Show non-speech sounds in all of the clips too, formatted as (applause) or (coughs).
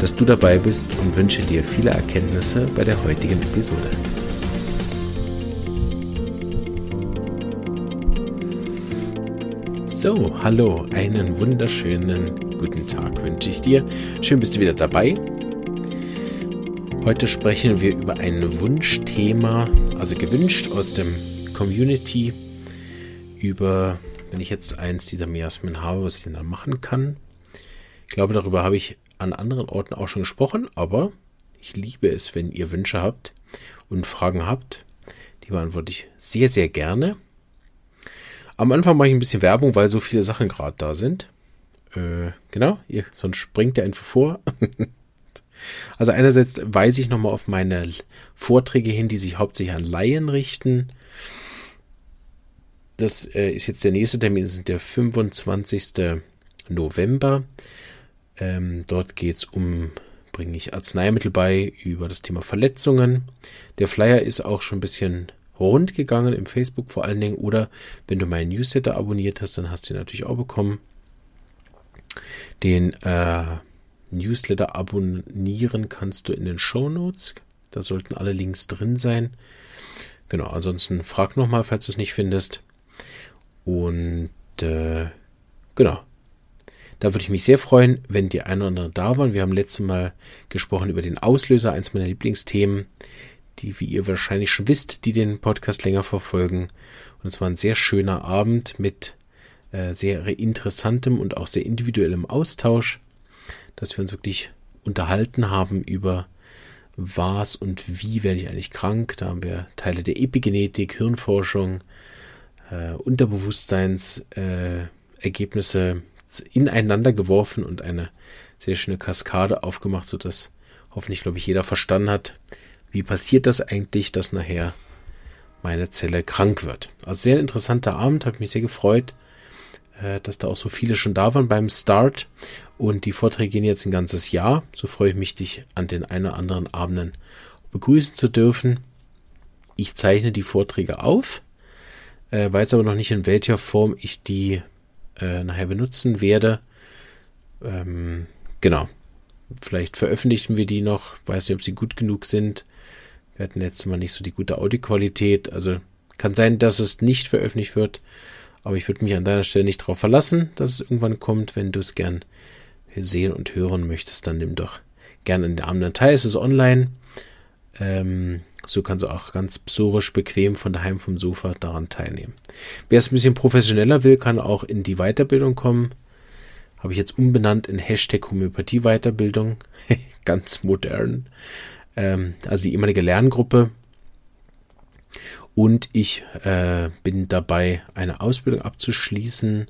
dass du dabei bist und wünsche dir viele Erkenntnisse bei der heutigen Episode. So, hallo, einen wunderschönen guten Tag wünsche ich dir. Schön bist du wieder dabei. Heute sprechen wir über ein Wunschthema, also gewünscht aus dem Community, über, wenn ich jetzt eins dieser Miasmen habe, was ich denn dann machen kann. Ich glaube, darüber habe ich an anderen Orten auch schon gesprochen, aber ich liebe es, wenn ihr Wünsche habt und Fragen habt. Die beantworte ich sehr, sehr gerne. Am Anfang mache ich ein bisschen Werbung, weil so viele Sachen gerade da sind. Äh, genau, ihr, sonst springt ihr einfach vor. (laughs) also einerseits weise ich nochmal auf meine Vorträge hin, die sich hauptsächlich an Laien richten. Das äh, ist jetzt der nächste Termin, das ist der 25. November. Ähm, dort geht es um, bringe ich Arzneimittel bei über das Thema Verletzungen. Der Flyer ist auch schon ein bisschen rund gegangen im Facebook vor allen Dingen. Oder wenn du meinen Newsletter abonniert hast, dann hast du ihn natürlich auch bekommen. Den äh, Newsletter abonnieren kannst du in den Show Notes. Da sollten alle Links drin sein. Genau, ansonsten frag nochmal, falls du es nicht findest. Und äh, genau, da würde ich mich sehr freuen, wenn die ein oder andere da waren. Wir haben letztes Mal gesprochen über den Auslöser, eins meiner Lieblingsthemen, die, wie ihr wahrscheinlich schon wisst, die den Podcast länger verfolgen. Und es war ein sehr schöner Abend mit äh, sehr interessantem und auch sehr individuellem Austausch, dass wir uns wirklich unterhalten haben über was und wie werde ich eigentlich krank. Da haben wir Teile der Epigenetik, Hirnforschung, äh, Unterbewusstseinsergebnisse äh, ineinander geworfen und eine sehr schöne Kaskade aufgemacht, sodass hoffentlich, glaube ich, jeder verstanden hat, wie passiert das eigentlich, dass nachher meine Zelle krank wird. Also sehr interessanter Abend, habe mich sehr gefreut, äh, dass da auch so viele schon da waren beim Start und die Vorträge gehen jetzt ein ganzes Jahr. So freue ich mich, dich an den einen oder anderen Abenden begrüßen zu dürfen. Ich zeichne die Vorträge auf, äh, weiß aber noch nicht, in welcher Form ich die äh, nachher benutzen werde. Ähm, genau. Vielleicht veröffentlichen wir die noch. Weiß nicht, ob sie gut genug sind. Wir hatten jetzt mal nicht so die gute Audioqualität. Also kann sein, dass es nicht veröffentlicht wird. Aber ich würde mich an deiner Stelle nicht darauf verlassen, dass es irgendwann kommt. Wenn du es gern sehen und hören möchtest, dann nimm doch gerne in der Abend teil. Es ist online. Ähm, so kannst du auch ganz psorisch bequem von daheim vom Sofa daran teilnehmen. Wer es ein bisschen professioneller will, kann auch in die Weiterbildung kommen. Habe ich jetzt umbenannt in Hashtag Homöopathie Weiterbildung. (laughs) ganz modern. Ähm, also die ehemalige Lerngruppe. Und ich äh, bin dabei, eine Ausbildung abzuschließen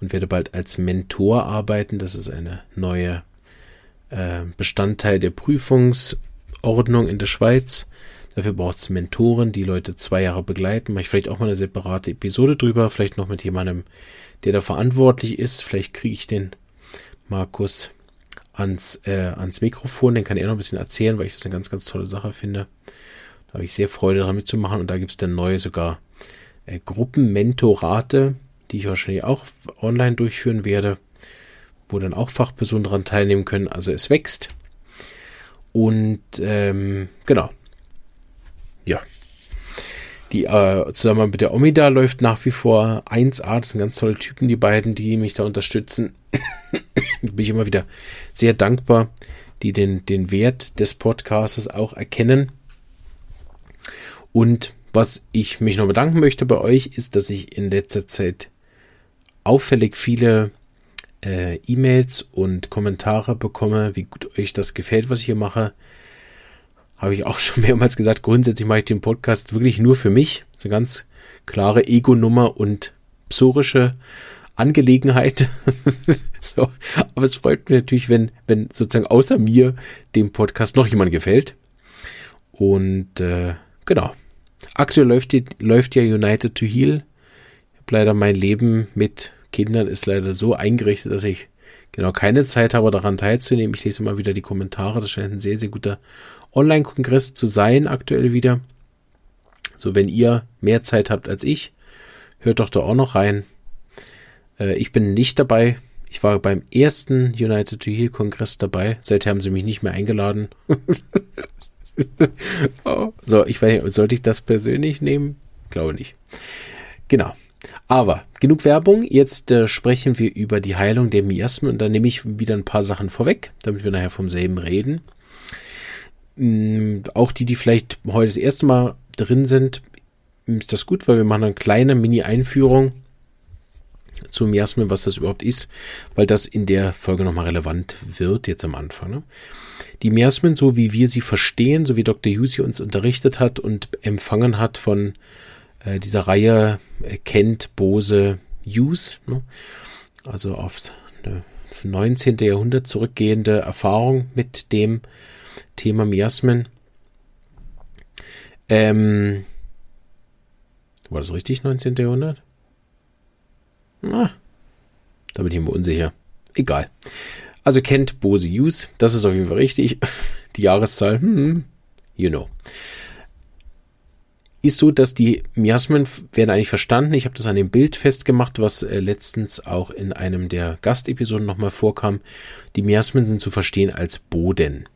und werde bald als Mentor arbeiten. Das ist eine neue äh, Bestandteil der Prüfungsordnung in der Schweiz. Dafür braucht es Mentoren, die Leute zwei Jahre begleiten. Mache ich vielleicht auch mal eine separate Episode drüber, vielleicht noch mit jemandem, der da verantwortlich ist. Vielleicht kriege ich den Markus ans, äh, ans Mikrofon, den kann er noch ein bisschen erzählen, weil ich das eine ganz, ganz tolle Sache finde. Da habe ich sehr Freude daran mitzumachen und da gibt es dann neue sogar äh, Gruppenmentorate, die ich wahrscheinlich auch online durchführen werde, wo dann auch Fachpersonen daran teilnehmen können. Also es wächst. Und ähm, genau. Die äh, Zusammenarbeit mit der Omida läuft nach wie vor 1A. Das sind ganz tolle Typen, die beiden, die mich da unterstützen. (coughs) Bin ich immer wieder sehr dankbar, die den, den Wert des Podcasts auch erkennen. Und was ich mich noch bedanken möchte bei euch, ist, dass ich in letzter Zeit auffällig viele äh, E-Mails und Kommentare bekomme, wie gut euch das gefällt, was ich hier mache habe ich auch (laughs) schon mehrmals gesagt, grundsätzlich mache ich den Podcast wirklich nur für mich. Das ist eine ganz klare Ego-Nummer und psorische Angelegenheit. (laughs) so, aber es freut mich natürlich, wenn, wenn sozusagen außer mir dem Podcast noch jemand gefällt. Und äh, genau. Aktuell läuft, die, läuft ja United to Heal. Ich habe leider mein Leben mit Kindern ist leider so eingerichtet, dass ich genau keine Zeit habe, daran teilzunehmen. Ich lese immer wieder die Kommentare. Das scheint ein sehr, sehr guter Online-Kongress zu sein, aktuell wieder. So, wenn ihr mehr Zeit habt als ich, hört doch da auch noch rein. Äh, ich bin nicht dabei. Ich war beim ersten United to Heal Kongress dabei. Seither haben sie mich nicht mehr eingeladen. (laughs) oh. So, ich weiß nicht, sollte ich das persönlich nehmen? Glaube nicht. Genau. Aber genug Werbung. Jetzt äh, sprechen wir über die Heilung der Miasmen und da nehme ich wieder ein paar Sachen vorweg, damit wir nachher vom selben reden. Ähm, auch die, die vielleicht heute das erste Mal drin sind, ist das gut, weil wir machen eine kleine Mini-Einführung zu Miasmen, was das überhaupt ist, weil das in der Folge nochmal relevant wird, jetzt am Anfang. Ne? Die Miasmen, so wie wir sie verstehen, so wie Dr. Hughes uns unterrichtet hat und empfangen hat von äh, dieser Reihe äh, Kent, Bose, Hughes, ne? also auf eine 19. Jahrhundert zurückgehende Erfahrung mit dem Thema Miasmen. Ähm, war das richtig, 19. Jahrhundert? Na, da bin ich mir unsicher. Egal. Also kennt Bose Hughes, das ist auf jeden Fall richtig. (laughs) Die Jahreszahl, hm, you know. Ist so, dass die Miasmen werden eigentlich verstanden. Ich habe das an dem Bild festgemacht, was äh, letztens auch in einem der Gastepisoden nochmal vorkam. Die Miasmen sind zu verstehen als Boden.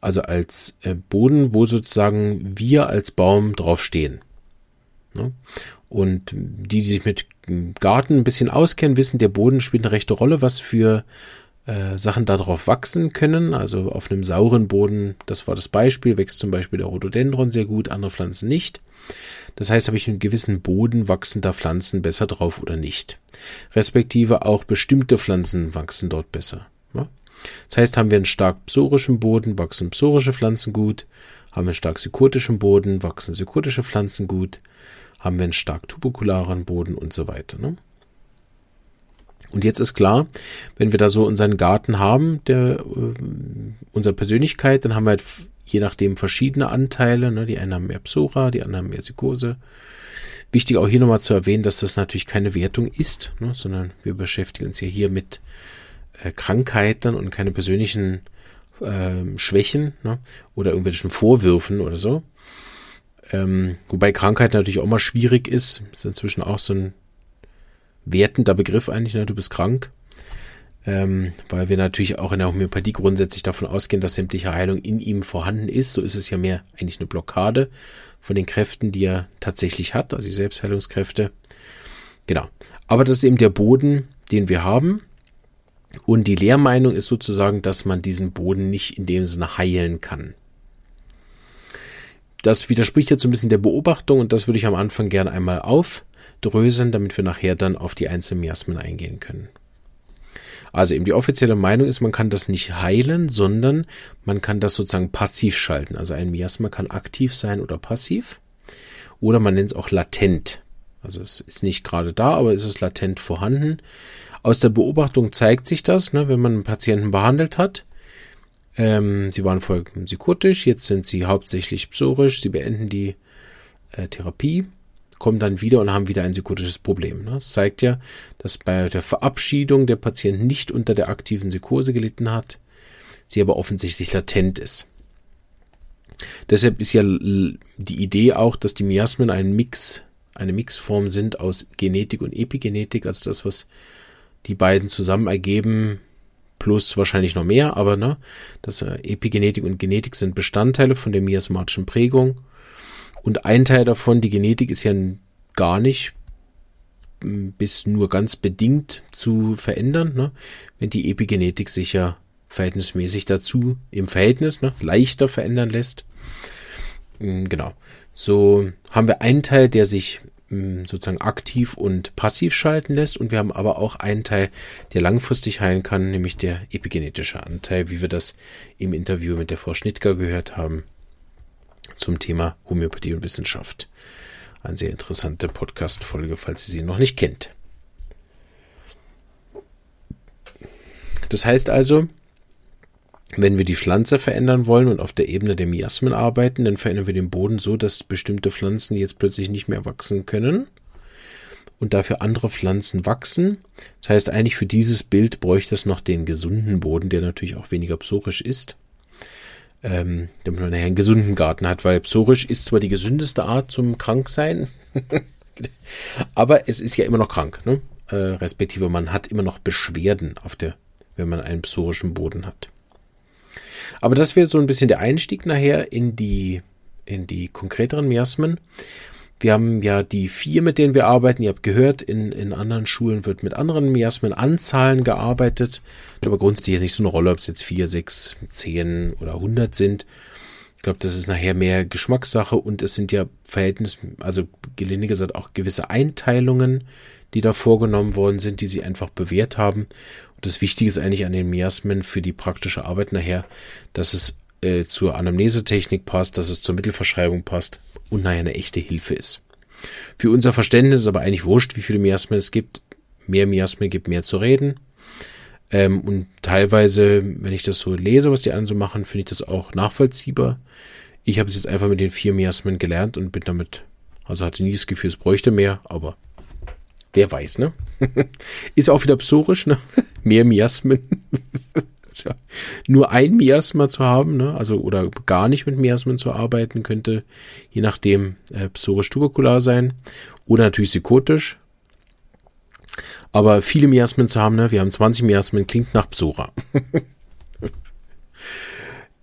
Also als äh, Boden, wo sozusagen wir als Baum draufstehen. Ne? Und die, die sich mit Garten ein bisschen auskennen, wissen, der Boden spielt eine rechte Rolle, was für äh, Sachen darauf wachsen können. Also auf einem sauren Boden, das war das Beispiel, wächst zum Beispiel der Rhododendron sehr gut, andere Pflanzen nicht. Das heißt, habe ich einen gewissen Boden wachsender Pflanzen besser drauf oder nicht. Respektive auch bestimmte Pflanzen wachsen dort besser. Ja? Das heißt, haben wir einen stark psorischen Boden, wachsen psorische Pflanzen gut. Haben wir einen stark sykkotischen Boden, wachsen sykkotische Pflanzen gut. Haben wir einen stark tuberkularen Boden und so weiter. Ne? Und jetzt ist klar, wenn wir da so unseren Garten haben, der äh, unserer Persönlichkeit, dann haben wir halt je nachdem verschiedene Anteile. Ne? Die einen haben mehr Psora, die anderen mehr Psychose. Wichtig auch hier nochmal zu erwähnen, dass das natürlich keine Wertung ist, ne? sondern wir beschäftigen uns ja hier mit äh, Krankheiten und keine persönlichen äh, Schwächen ne? oder irgendwelchen Vorwürfen oder so. Ähm, wobei Krankheit natürlich auch mal schwierig ist. Ist inzwischen auch so ein wertender Begriff eigentlich, ne? du bist krank. Ähm, weil wir natürlich auch in der Homöopathie grundsätzlich davon ausgehen, dass sämtliche Heilung in ihm vorhanden ist. So ist es ja mehr eigentlich eine Blockade von den Kräften, die er tatsächlich hat, also die Selbstheilungskräfte. Genau. Aber das ist eben der Boden, den wir haben. Und die Lehrmeinung ist sozusagen, dass man diesen Boden nicht in dem Sinne heilen kann. Das widerspricht jetzt so ein bisschen der Beobachtung und das würde ich am Anfang gerne einmal auf dröseln, damit wir nachher dann auf die einzelnen Miasmen eingehen können. Also eben die offizielle Meinung ist, man kann das nicht heilen, sondern man kann das sozusagen passiv schalten. Also ein Miasma kann aktiv sein oder passiv. Oder man nennt es auch latent. Also es ist nicht gerade da, aber es ist latent vorhanden. Aus der Beobachtung zeigt sich das, ne, wenn man einen Patienten behandelt hat. Ähm, sie waren vorher psychotisch, jetzt sind sie hauptsächlich psorisch, sie beenden die äh, Therapie kommen dann wieder und haben wieder ein psychotisches Problem. Das zeigt ja, dass bei der Verabschiedung der Patient nicht unter der aktiven Psychose gelitten hat, sie aber offensichtlich latent ist. Deshalb ist ja die Idee auch, dass die Miasmen ein Mix, eine Mixform sind aus Genetik und Epigenetik, also das, was die beiden zusammen ergeben, plus wahrscheinlich noch mehr, aber ne, das äh, Epigenetik und Genetik sind Bestandteile von der miasmatischen Prägung und ein Teil davon, die Genetik, ist ja gar nicht bis nur ganz bedingt zu verändern, ne? wenn die Epigenetik sich ja verhältnismäßig dazu im Verhältnis ne, leichter verändern lässt. Hm, genau. So haben wir einen Teil, der sich sozusagen aktiv und passiv schalten lässt und wir haben aber auch einen Teil, der langfristig heilen kann, nämlich der epigenetische Anteil, wie wir das im Interview mit der Frau Schnittger gehört haben zum Thema Homöopathie und Wissenschaft. Eine sehr interessante Podcast-Folge, falls ihr sie noch nicht kennt. Das heißt also, Wenn wir die Pflanze verändern wollen und auf der Ebene der Miasmen arbeiten, dann verändern wir den Boden so, dass bestimmte Pflanzen jetzt plötzlich nicht mehr wachsen können und dafür andere Pflanzen wachsen. Das heißt, eigentlich für dieses Bild bräuchte es noch den gesunden Boden, der natürlich auch weniger psorisch ist. Ähm, damit man nachher einen gesunden Garten hat, weil psorisch ist zwar die gesündeste Art zum Kranksein, (laughs) aber es ist ja immer noch krank, ne? Äh, respektive man hat immer noch Beschwerden auf der, wenn man einen psorischen Boden hat. Aber das wäre so ein bisschen der Einstieg nachher in die, in die konkreteren Miasmen. Wir haben ja die vier, mit denen wir arbeiten. Ihr habt gehört, in, in anderen Schulen wird mit anderen Miasmen-Anzahlen gearbeitet. Aber grundsätzlich ist nicht so eine Rolle, ob es jetzt vier, sechs, zehn oder hundert sind. Ich glaube, das ist nachher mehr Geschmackssache und es sind ja Verhältnis, also gelinde gesagt auch gewisse Einteilungen, die da vorgenommen worden sind, die sie einfach bewährt haben. Das Wichtige ist eigentlich an den Miasmen für die praktische Arbeit nachher, dass es äh, zur Anamnesetechnik passt, dass es zur Mittelverschreibung passt und nachher eine echte Hilfe ist. Für unser Verständnis ist aber eigentlich wurscht, wie viele Miasmen es gibt. Mehr Miasmen gibt mehr zu reden. Ähm, und teilweise, wenn ich das so lese, was die anderen so machen, finde ich das auch nachvollziehbar. Ich habe es jetzt einfach mit den vier Miasmen gelernt und bin damit, also hatte nie das Gefühl, es bräuchte mehr, aber wer weiß, ne? (laughs) Ist auch wieder psorisch, ne? (laughs) mehr Miasmen. (laughs) ja nur ein Miasma zu haben, ne? also oder gar nicht mit Miasmen zu arbeiten, könnte je nachdem äh, psorisch tuberkular sein oder natürlich psychotisch. Aber viele Miasmen zu haben, ne? wir haben 20 Miasmen, klingt nach Psora.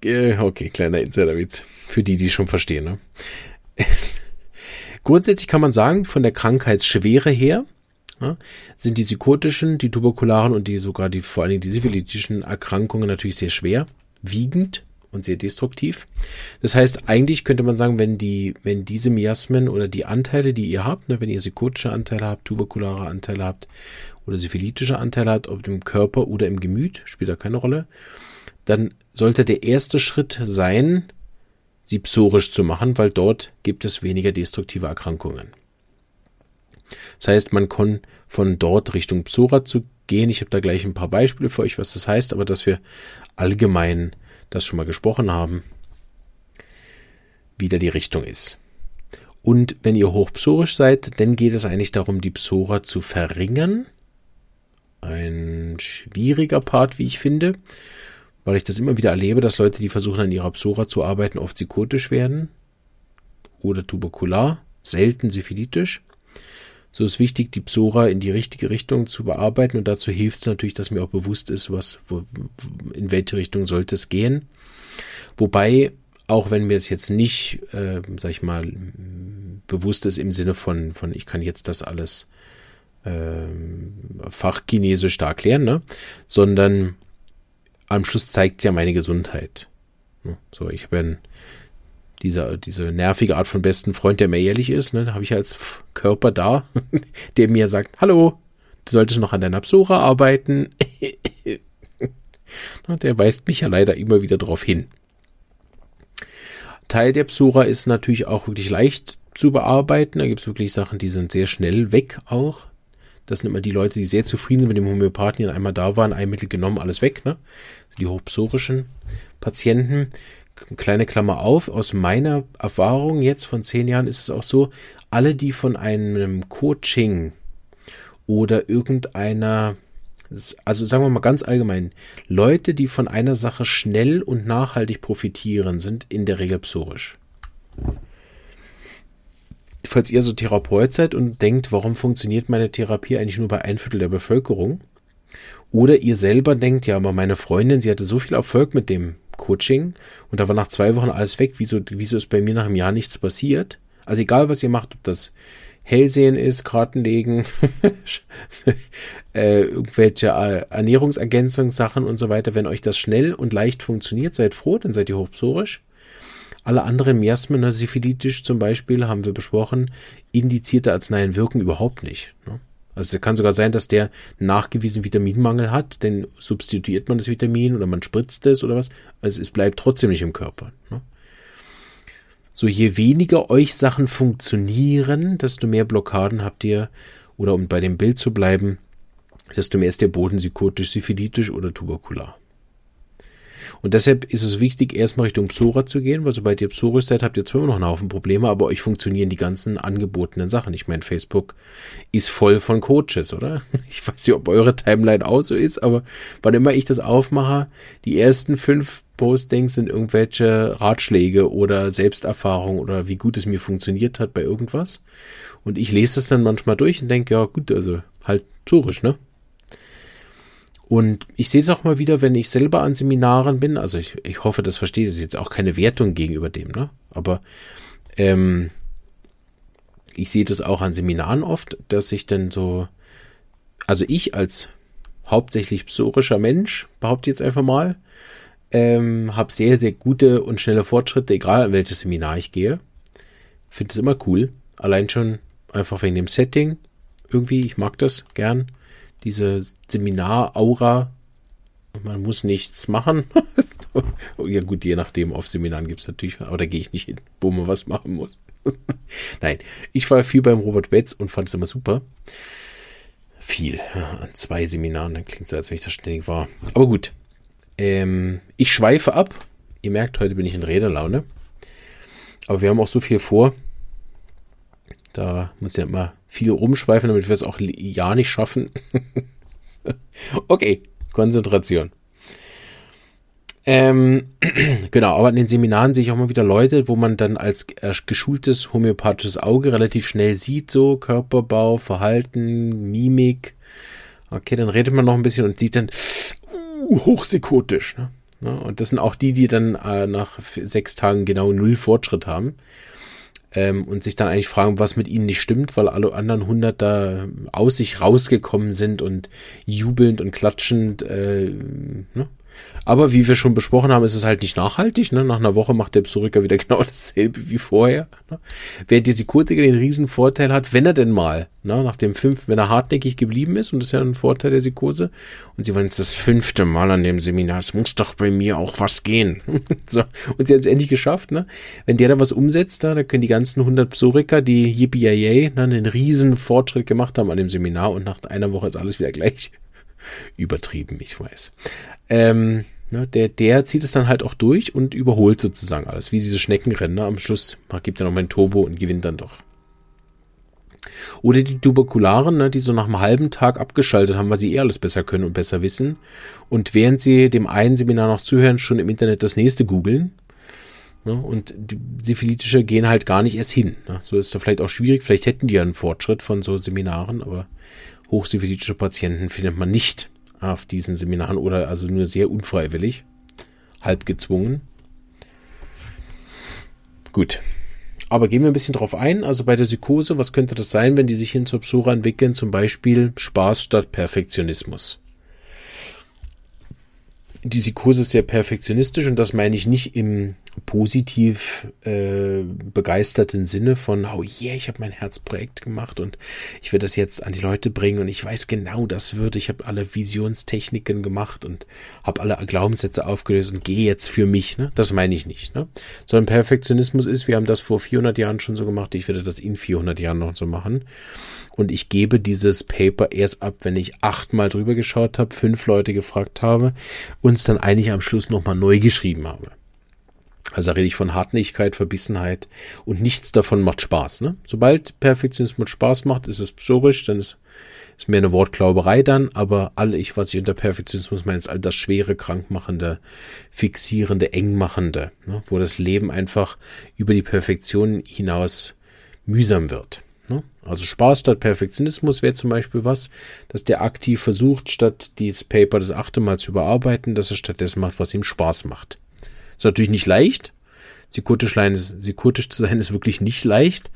Äh, okay, kleiner Insiderwitz. Für die, die schon verstehen. Ne? Grundsätzlich kann man sagen, von der Krankheitsschwere her, ja, sind die psychotischen, die tuberkularen und die sogar die vor allen Dingen die syphilitischen Erkrankungen natürlich sehr schwer wiegend und sehr destruktiv. Das heißt, eigentlich könnte man sagen, wenn die, wenn diese Miasmen oder die Anteile, die ihr habt, ne, wenn ihr psychotische Anteile habt, tuberkulare Anteile habt oder syphilitische Anteile habt, ob im Körper oder im Gemüt, spielt da keine Rolle, dann sollte der erste Schritt sein, sie psorisch zu machen, weil dort gibt es weniger destruktive Erkrankungen. Das heißt, man kann von dort Richtung Psora zu gehen. Ich habe da gleich ein paar Beispiele für euch, was das heißt, aber dass wir allgemein das schon mal gesprochen haben, wie da die Richtung ist. Und wenn ihr hochpsorisch seid, dann geht es eigentlich darum, die Psora zu verringern. Ein schwieriger Part, wie ich finde, weil ich das immer wieder erlebe, dass Leute, die versuchen an ihrer Psora zu arbeiten, oft psychotisch werden oder tuberkular, selten syphilitisch. So ist wichtig, die Psora in die richtige Richtung zu bearbeiten und dazu hilft es natürlich, dass mir auch bewusst ist, was, wo, in welche Richtung sollte es gehen. Wobei, auch wenn mir es jetzt nicht, äh, sag ich mal, bewusst ist im Sinne von, von ich kann jetzt das alles äh, fachchinesisch da erklären, ne? sondern am Schluss zeigt es ja meine Gesundheit. So, ich bin diese, diese nervige Art von besten Freund, der mir ehrlich ist, ne, da habe ich als Körper da, (laughs) der mir sagt, hallo, du solltest noch an deiner Psora arbeiten. (laughs) der weist mich ja leider immer wieder darauf hin. Teil der Psora ist natürlich auch wirklich leicht zu bearbeiten. Da gibt es wirklich Sachen, die sind sehr schnell weg auch. Das sind immer die Leute, die sehr zufrieden sind mit dem Homöopathen, die einmal da waren, ein Mittel genommen, alles weg. Ne? Die hochpsorischen Patienten kleine Klammer auf, aus meiner Erfahrung jetzt von zehn Jahren ist es auch so, alle, die von einem Coaching oder irgendeiner, also sagen wir mal ganz allgemein, Leute, die von einer Sache schnell und nachhaltig profitieren, sind in der Regel psorisch. Falls ihr so Therapeut seid und denkt, warum funktioniert meine Therapie eigentlich nur bei ein Viertel der Bevölkerung? Oder ihr selber denkt, ja, aber meine Freundin, sie hatte so viel Erfolg mit dem Coaching und da war nach zwei Wochen alles weg. Wieso, wieso ist bei mir nach einem Jahr nichts passiert? Also egal, was ihr macht, ob das Hellsehen ist, Kartenlegen, (laughs) äh, irgendwelche äh, Ernährungsergänzungssachen und so weiter. Wenn euch das schnell und leicht funktioniert, seid froh, dann seid ihr hochpsorisch. Alle anderen Miasmen, syphilitisch zum Beispiel, haben wir besprochen, indizierte Arzneien wirken überhaupt nicht. Ne? Also es kann sogar sein, dass der nachgewiesen Vitaminmangel hat, denn substituiert man das Vitamin oder man spritzt es oder was. Also es bleibt trotzdem nicht im Körper. Ne? So je weniger euch Sachen funktionieren, desto mehr Blockaden habt ihr, oder um bei dem Bild zu bleiben, desto mehr ist der Boden psychotisch, syphilitisch oder tuberkular. Und deshalb ist es wichtig, erstmal Richtung Psora zu gehen, weil sobald ihr psorisch seid, habt ihr zwar immer noch einen Haufen Probleme, aber euch funktionieren die ganzen angebotenen Sachen. Ich meine, Facebook ist voll von Coaches, oder? (laughs) Ich weiß nicht, ob eure Timeline auch so ist, aber wann immer ich das aufmache, die ersten fünf Postings sind irgendwelche Ratschläge oder Selbsterfahrung oder wie gut es mir funktioniert hat bei irgendwas. Und ich lese das dann manchmal durch und denke, ja gut, also halt psorisch, ne? Und ich sehe es auch mal wieder, wenn ich selber an Seminaren bin. Also ich, ich hoffe, das versteht. Das ist jetzt auch keine Wertung gegenüber dem, ne? Aber ähm, ich sehe das auch an Seminaren oft, dass ich dann so, also ich als hauptsächlich psorischer Mensch, behaupte jetzt einfach mal, ähm, habe sehr, sehr gute und schnelle Fortschritte, egal an welches Seminar ich gehe. Finde es immer cool. Allein schon einfach wegen dem Setting. Irgendwie, ich mag das gern diese Seminar-Aura. Man muss nichts machen. (laughs) ja gut, je nachdem, auf Seminaren gibt es natürlich, aber da gehe ich nicht hin, wo man was machen muss. (laughs) Nein, ich war viel beim Robert Betz und fand es immer super. Viel, an zwei Seminaren, dann klingt es, als wenn ich da ständig war. Aber gut, ähm, ich schweife ab. Ihr merkt, heute bin ich in Räderlaune. Aber wir haben auch so viel vor. Da muss ja immer viel rumschweifen, damit wir es auch ja nicht schaffen. (laughs) okay, Konzentration. Ähm, (clears throat) genau, aber in den Seminaren sehe ich auch mal wieder Leute, wo man dann als äh, geschultes homöopathisches Auge relativ schnell sieht, so Körperbau, Verhalten, Mimik. Okay, dann redet man noch ein bisschen und sieht dann uh, hochsekotisch. Ne? Ja, und das sind auch die, die dann äh, nach sechs Tagen genau null Fortschritt haben ähm, und sich dann eigentlich fragen, was mit ihnen nicht stimmt, weil alle anderen 100 da aus sich rausgekommen sind und jubelnd und klatschend äh, ne, aber wie wir schon besprochen haben, ist es halt nicht nachhaltig. Ne? Nach einer Woche macht der Psoriker wieder (laughs) genau dasselbe wie vorher. Ne? Während die Sekurtiker den riesen Vorteil hat, wenn er denn mal, ne, nach dem fünf, wenn er hartnäckig geblieben ist, und das ist ja ein Vorteil der Sikose, und sie waren jetzt das fünfte Mal an dem Seminar, es muss doch bei mir auch was gehen. (laughs) so, und sie hat es endlich geschafft. Ne? Wenn der da was umsetzt, da, da können die ganzen 100 Psoriker, die yippie ne, einen riesen Fortschritt gemacht haben an dem Seminar, und nach einer Woche ist alles wieder gleich. Übertrieben, ich weiß. Ähm, ne, der, der zieht es dann halt auch durch und überholt sozusagen alles, wie diese Schneckenrennen. Ne? Am Schluss gibt er noch mal ein Turbo und gewinnt dann doch. Oder die Tuberkularen, ne, die so nach einem halben Tag abgeschaltet haben, weil sie eh alles besser können und besser wissen. Und während sie dem einen Seminar noch zuhören, schon im Internet das nächste googeln. Ne, und die Syphilitische gehen halt gar nicht erst hin. Ne. So ist da vielleicht auch schwierig. Vielleicht hätten die ja einen Fortschritt von so Seminaren, aber hochsyphilitische Patienten findet man nicht auf diesen Seminaren oder also nur sehr unfreiwillig, halb gezwungen. Gut. Aber gehen wir ein bisschen drauf ein. Also bei der Psychose, was könnte das sein, wenn die sich hin zur Psora entwickeln? Zum Beispiel Spaß statt Perfektionismus die Psychose ist sehr perfektionistisch und das meine ich nicht im positiv äh, begeisterten Sinne von, oh yeah, ich habe mein Herzprojekt gemacht und ich werde das jetzt an die Leute bringen und ich weiß genau, das würde, ich habe alle Visionstechniken gemacht und habe alle Glaubenssätze aufgelöst und gehe jetzt für mich. Ne? Das meine ich nicht. Ne? Sondern Perfektionismus ist, wir haben das vor 400 Jahren schon so gemacht, ich werde das in 400 Jahren noch so machen und ich gebe dieses Paper erst ab, wenn ich achtmal drüber geschaut habe, fünf Leute gefragt habe und es dann eigentlich am Schluss nochmal neu geschrieben habe. Also da rede ich von Hartnäckigkeit, Verbissenheit und nichts davon macht Spaß. Ne? Sobald Perfektionismus Spaß macht, ist es psorisch, dann ist es mehr eine Wortglauberei dann, aber alle ich, was ich unter Perfektionismus meine, ist all das schwere, krankmachende, fixierende, engmachende, ne? wo das Leben einfach über die Perfektion hinaus mühsam wird. Ne? Also Spaß statt Perfektionismus wäre zum Beispiel was, dass der aktiv versucht, statt dieses Paper das achte Mal zu überarbeiten, dass er stattdessen macht, was ihm Spaß macht. Ist natürlich nicht leicht. Psychotisch, zu sein ist wirklich nicht leicht.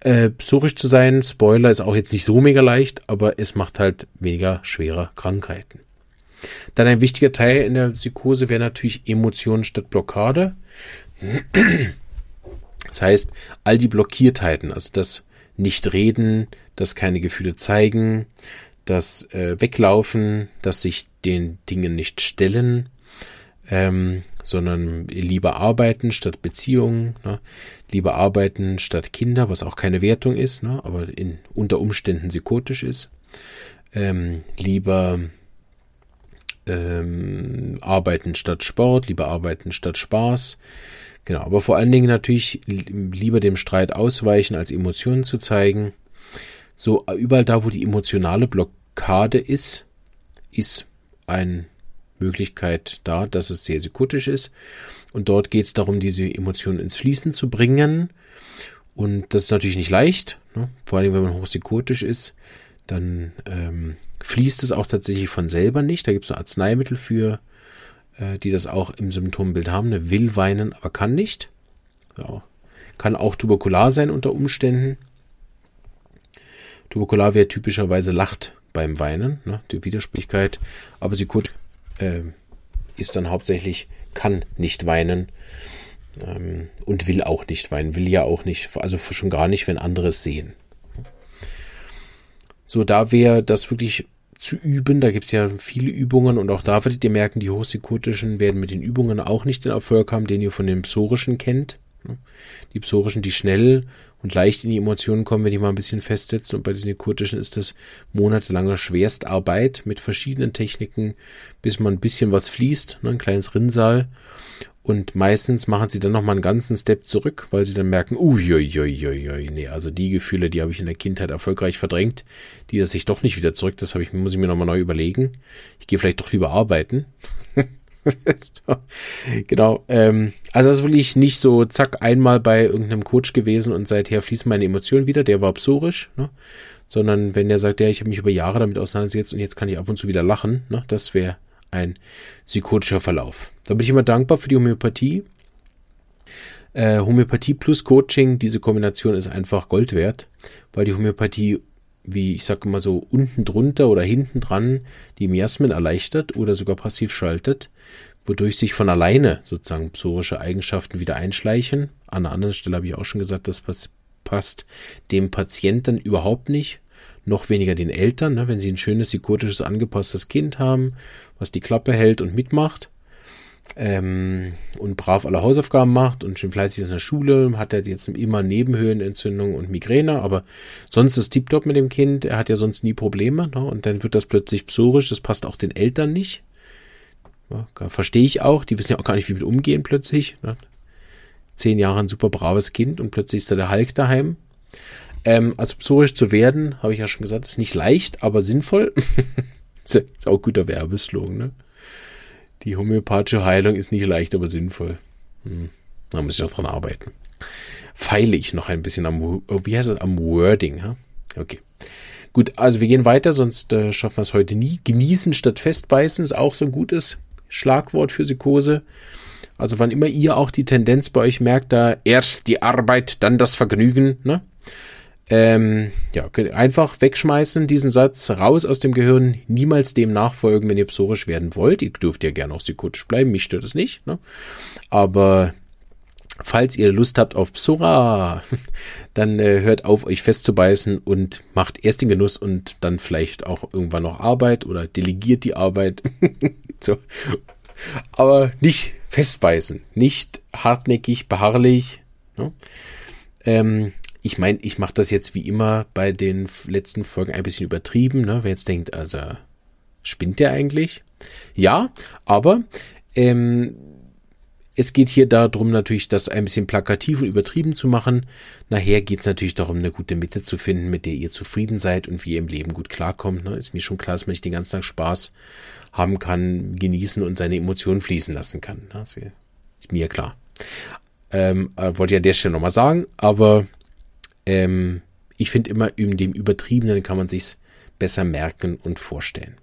Äh, psorisch zu sein, Spoiler, ist auch jetzt nicht so mega leicht, aber es macht halt weniger schwere Krankheiten. Dann ein wichtiger Teil in der Psychose wäre natürlich Emotionen statt Blockade. Das heißt, all die Blockiertheiten, also das nicht reden, das keine Gefühle zeigen, das äh, Weglaufen, das sich den Dingen nicht stellen, ähm, sondern lieber arbeiten statt Beziehungen, ne? lieber arbeiten statt Kinder, was auch keine Wertung ist, ne? aber in, unter Umständen psychotisch ist, ähm, lieber ähm, Arbeiten statt Sport, lieber Arbeiten statt Spaß. Genau, aber vor allen Dingen natürlich lieber dem Streit ausweichen, als Emotionen zu zeigen. So überall da, wo die emotionale Blockade ist, ist eine Möglichkeit da, dass es sehr psychotisch ist. Und dort geht es darum, diese Emotionen ins Fließen zu bringen. Und das ist natürlich nicht leicht, ne? vor allem wenn man hochpsychotisch ist, dann ähm, fließt es auch tatsächlich von selber nicht. Da gibt es Arzneimittel für, äh, die das auch im Symptombild haben. Eine will weinen, aber kann nicht. Ja. Kann auch tuberkular sein unter Umständen. Tuberkular wäre typischerweise lacht beim Weinen, ne, die Widersprüchlichkeit. Aber sie gut, äh, ist dann hauptsächlich kann nicht weinen ähm, und will auch nicht weinen, will ja auch nicht, also schon gar nicht, wenn andere es sehen. So, da wäre das wirklich zu üben. Da gibt es ja viele Übungen und auch da werdet ihr merken, die hochpsykotischen werden mit den Übungen auch nicht den Erfolg haben, den ihr von den psorischen kennt. Die psorischen, die schnell und leicht in die Emotionen kommen, wenn die mal ein bisschen festsetzen. Und bei diesen psychotischen ist das monatelange Schwerstarbeit mit verschiedenen Techniken, bis man ein bisschen was fließt, ne, ein kleines Rinnsal. Und meistens machen sie dann nochmal einen ganzen Step zurück, weil sie dann merken, uiuiuiui, nee, also die Gefühle, die habe ich in der Kindheit erfolgreich verdrängt, die lasse ich doch nicht wieder zurück, das ich, muss ich mir nochmal neu überlegen. Ich gehe vielleicht doch lieber arbeiten. (laughs) genau, ähm, also das ist wirklich nicht so, zack, einmal bei irgendeinem Coach gewesen und seither fließen meine Emotionen wieder, der war psorisch, ne? sondern wenn der sagt, ja, ich habe mich über Jahre damit auseinandergesetzt und jetzt kann ich ab und zu wieder lachen, ne? das wäre ein psychotischer Verlauf. Da bin ich immer dankbar für die Homöopathie. Äh, Homöopathie plus Coaching, diese Kombination ist einfach Gold wert, weil die Homöopathie, wie ich sage immer so, unten drunter oder hinten dran die Miasmen erleichtert oder sogar passiv schaltet, wodurch sich von alleine sozusagen psorische Eigenschaften wieder einschleichen. An einer anderen Stelle habe ich auch schon gesagt, das passt dem Patienten überhaupt nicht noch weniger den Eltern, ne, wenn sie ein schönes, psychotisches, angepasstes Kind haben, was die Klappe hält und mitmacht ähm, und brav alle Hausaufgaben macht und schön fleißig ist in der Schule, hat er jetzt immer Nebenhöhenentzündung und Migräne, aber sonst ist tiptop mit dem Kind, er hat ja sonst nie Probleme ne, und dann wird das plötzlich psorisch, das passt auch den Eltern nicht. Ja, verstehe ich auch, die wissen ja auch gar nicht, wie mit umgehen plötzlich. Ne. Zehn Jahre ein super braves Kind und plötzlich ist da der Hulk daheim. Ähm, also psorisch zu werden, habe ich ja schon gesagt, ist nicht leicht, aber sinnvoll. (laughs) ist auch guter Werbeslogan, ne? Die homöopathische Heilung ist nicht leicht, aber sinnvoll. Hm. Da muss ich noch dran arbeiten. Feile ich noch ein bisschen am, oh, wie heißt das, am Wording, ha? Okay. Gut, also wir gehen weiter, sonst äh, schaffen wir es heute nie. Genießen statt festbeißen ist auch so ein gutes Schlagwort für Psychose. Also wann immer ihr auch die Tendenz bei euch merkt, da erst die Arbeit, dann das Vergnügen, ne? Ähm, ja, einfach wegschmeißen, diesen Satz raus aus dem Gehirn, niemals dem nachfolgen, wenn ihr psorisch werden wollt. Ihr dürft ja gerne auch psychotisch bleiben, mich stört es nicht. Ne? Aber falls ihr Lust habt auf Psora, (laughs) dann äh, hört auf, euch festzubeißen und macht erst den Genuss und dann vielleicht auch irgendwann noch Arbeit oder delegiert die Arbeit. (laughs) so. Aber nicht festbeißen, nicht hartnäckig, beharrlich. Ne? Ähm, ich meine, ich mache das jetzt wie immer bei den letzten Folgen ein bisschen übertrieben, ne? Wer jetzt denkt, also spinnt der eigentlich? Ja, aber ähm, es geht hier darum, natürlich das ein bisschen plakativ und übertrieben zu machen. Nachher geht es natürlich darum, eine gute Mitte zu finden, mit der ihr zufrieden seid und wie ihr im Leben gut klarkommt. Ne? Ist mir schon klar, dass man nicht den ganzen Tag Spaß haben kann, genießen und seine Emotionen fließen lassen kann. Ne? Ist mir klar. Ähm, äh, wollte ich an der Stelle nochmal sagen, aber ähm, ich finde immer, dem Übertriebenen kann man sich's besser merken und vorstellen.